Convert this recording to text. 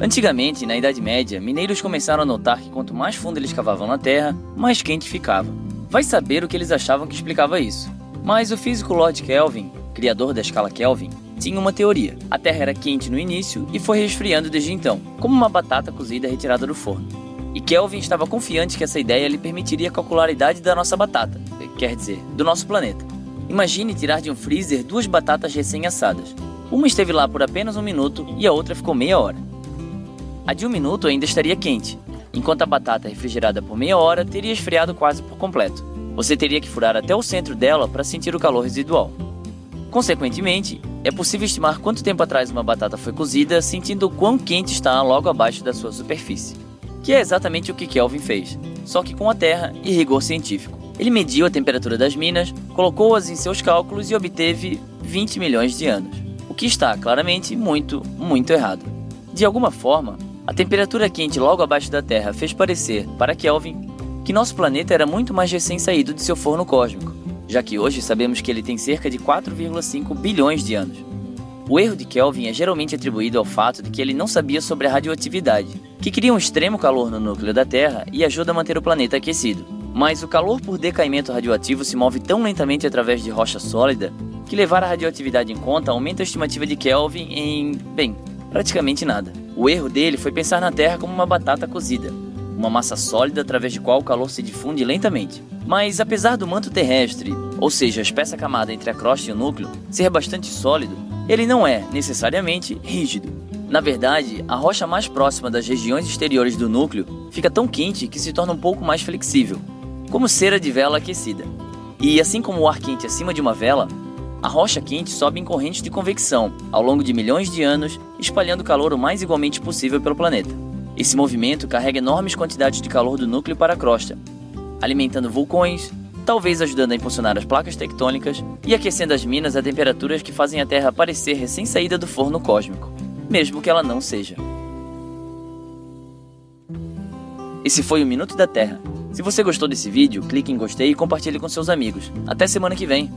Antigamente, na Idade Média, mineiros começaram a notar que quanto mais fundo eles cavavam na terra, mais quente ficava. Vai saber o que eles achavam que explicava isso. Mas o físico Lord Kelvin, criador da escala Kelvin, tinha uma teoria. A Terra era quente no início e foi resfriando desde então, como uma batata cozida retirada do forno. E Kelvin estava confiante que essa ideia lhe permitiria calcular a idade da nossa batata, quer dizer, do nosso planeta. Imagine tirar de um freezer duas batatas recém-assadas. Uma esteve lá por apenas um minuto e a outra ficou meia hora. A de um minuto ainda estaria quente, enquanto a batata refrigerada por meia hora teria esfriado quase por completo. Você teria que furar até o centro dela para sentir o calor residual. Consequentemente, é possível estimar quanto tempo atrás uma batata foi cozida sentindo o quão quente está logo abaixo da sua superfície. Que é exatamente o que Kelvin fez, só que com a terra e rigor científico. Ele mediu a temperatura das minas, colocou-as em seus cálculos e obteve 20 milhões de anos, o que está claramente muito, muito errado. De alguma forma, a temperatura quente logo abaixo da Terra fez parecer, para Kelvin, que nosso planeta era muito mais recém-saído de seu forno cósmico, já que hoje sabemos que ele tem cerca de 4,5 bilhões de anos. O erro de Kelvin é geralmente atribuído ao fato de que ele não sabia sobre a radioatividade, que cria um extremo calor no núcleo da Terra e ajuda a manter o planeta aquecido. Mas o calor por decaimento radioativo se move tão lentamente através de rocha sólida que levar a radioatividade em conta aumenta a estimativa de Kelvin em, bem, praticamente nada. O erro dele foi pensar na Terra como uma batata cozida, uma massa sólida através de qual o calor se difunde lentamente. Mas apesar do manto terrestre, ou seja, a espessa camada entre a crosta e o núcleo, ser bastante sólido, ele não é, necessariamente, rígido. Na verdade, a rocha mais próxima das regiões exteriores do núcleo fica tão quente que se torna um pouco mais flexível, como cera de vela aquecida. E assim como o ar quente acima de uma vela, a rocha quente sobe em correntes de convecção ao longo de milhões de anos, espalhando calor o mais igualmente possível pelo planeta. Esse movimento carrega enormes quantidades de calor do núcleo para a crosta, alimentando vulcões, talvez ajudando a impulsionar as placas tectônicas e aquecendo as minas a temperaturas que fazem a Terra parecer recém-saída do forno cósmico, mesmo que ela não seja. Esse foi o Minuto da Terra. Se você gostou desse vídeo, clique em gostei e compartilhe com seus amigos. Até semana que vem!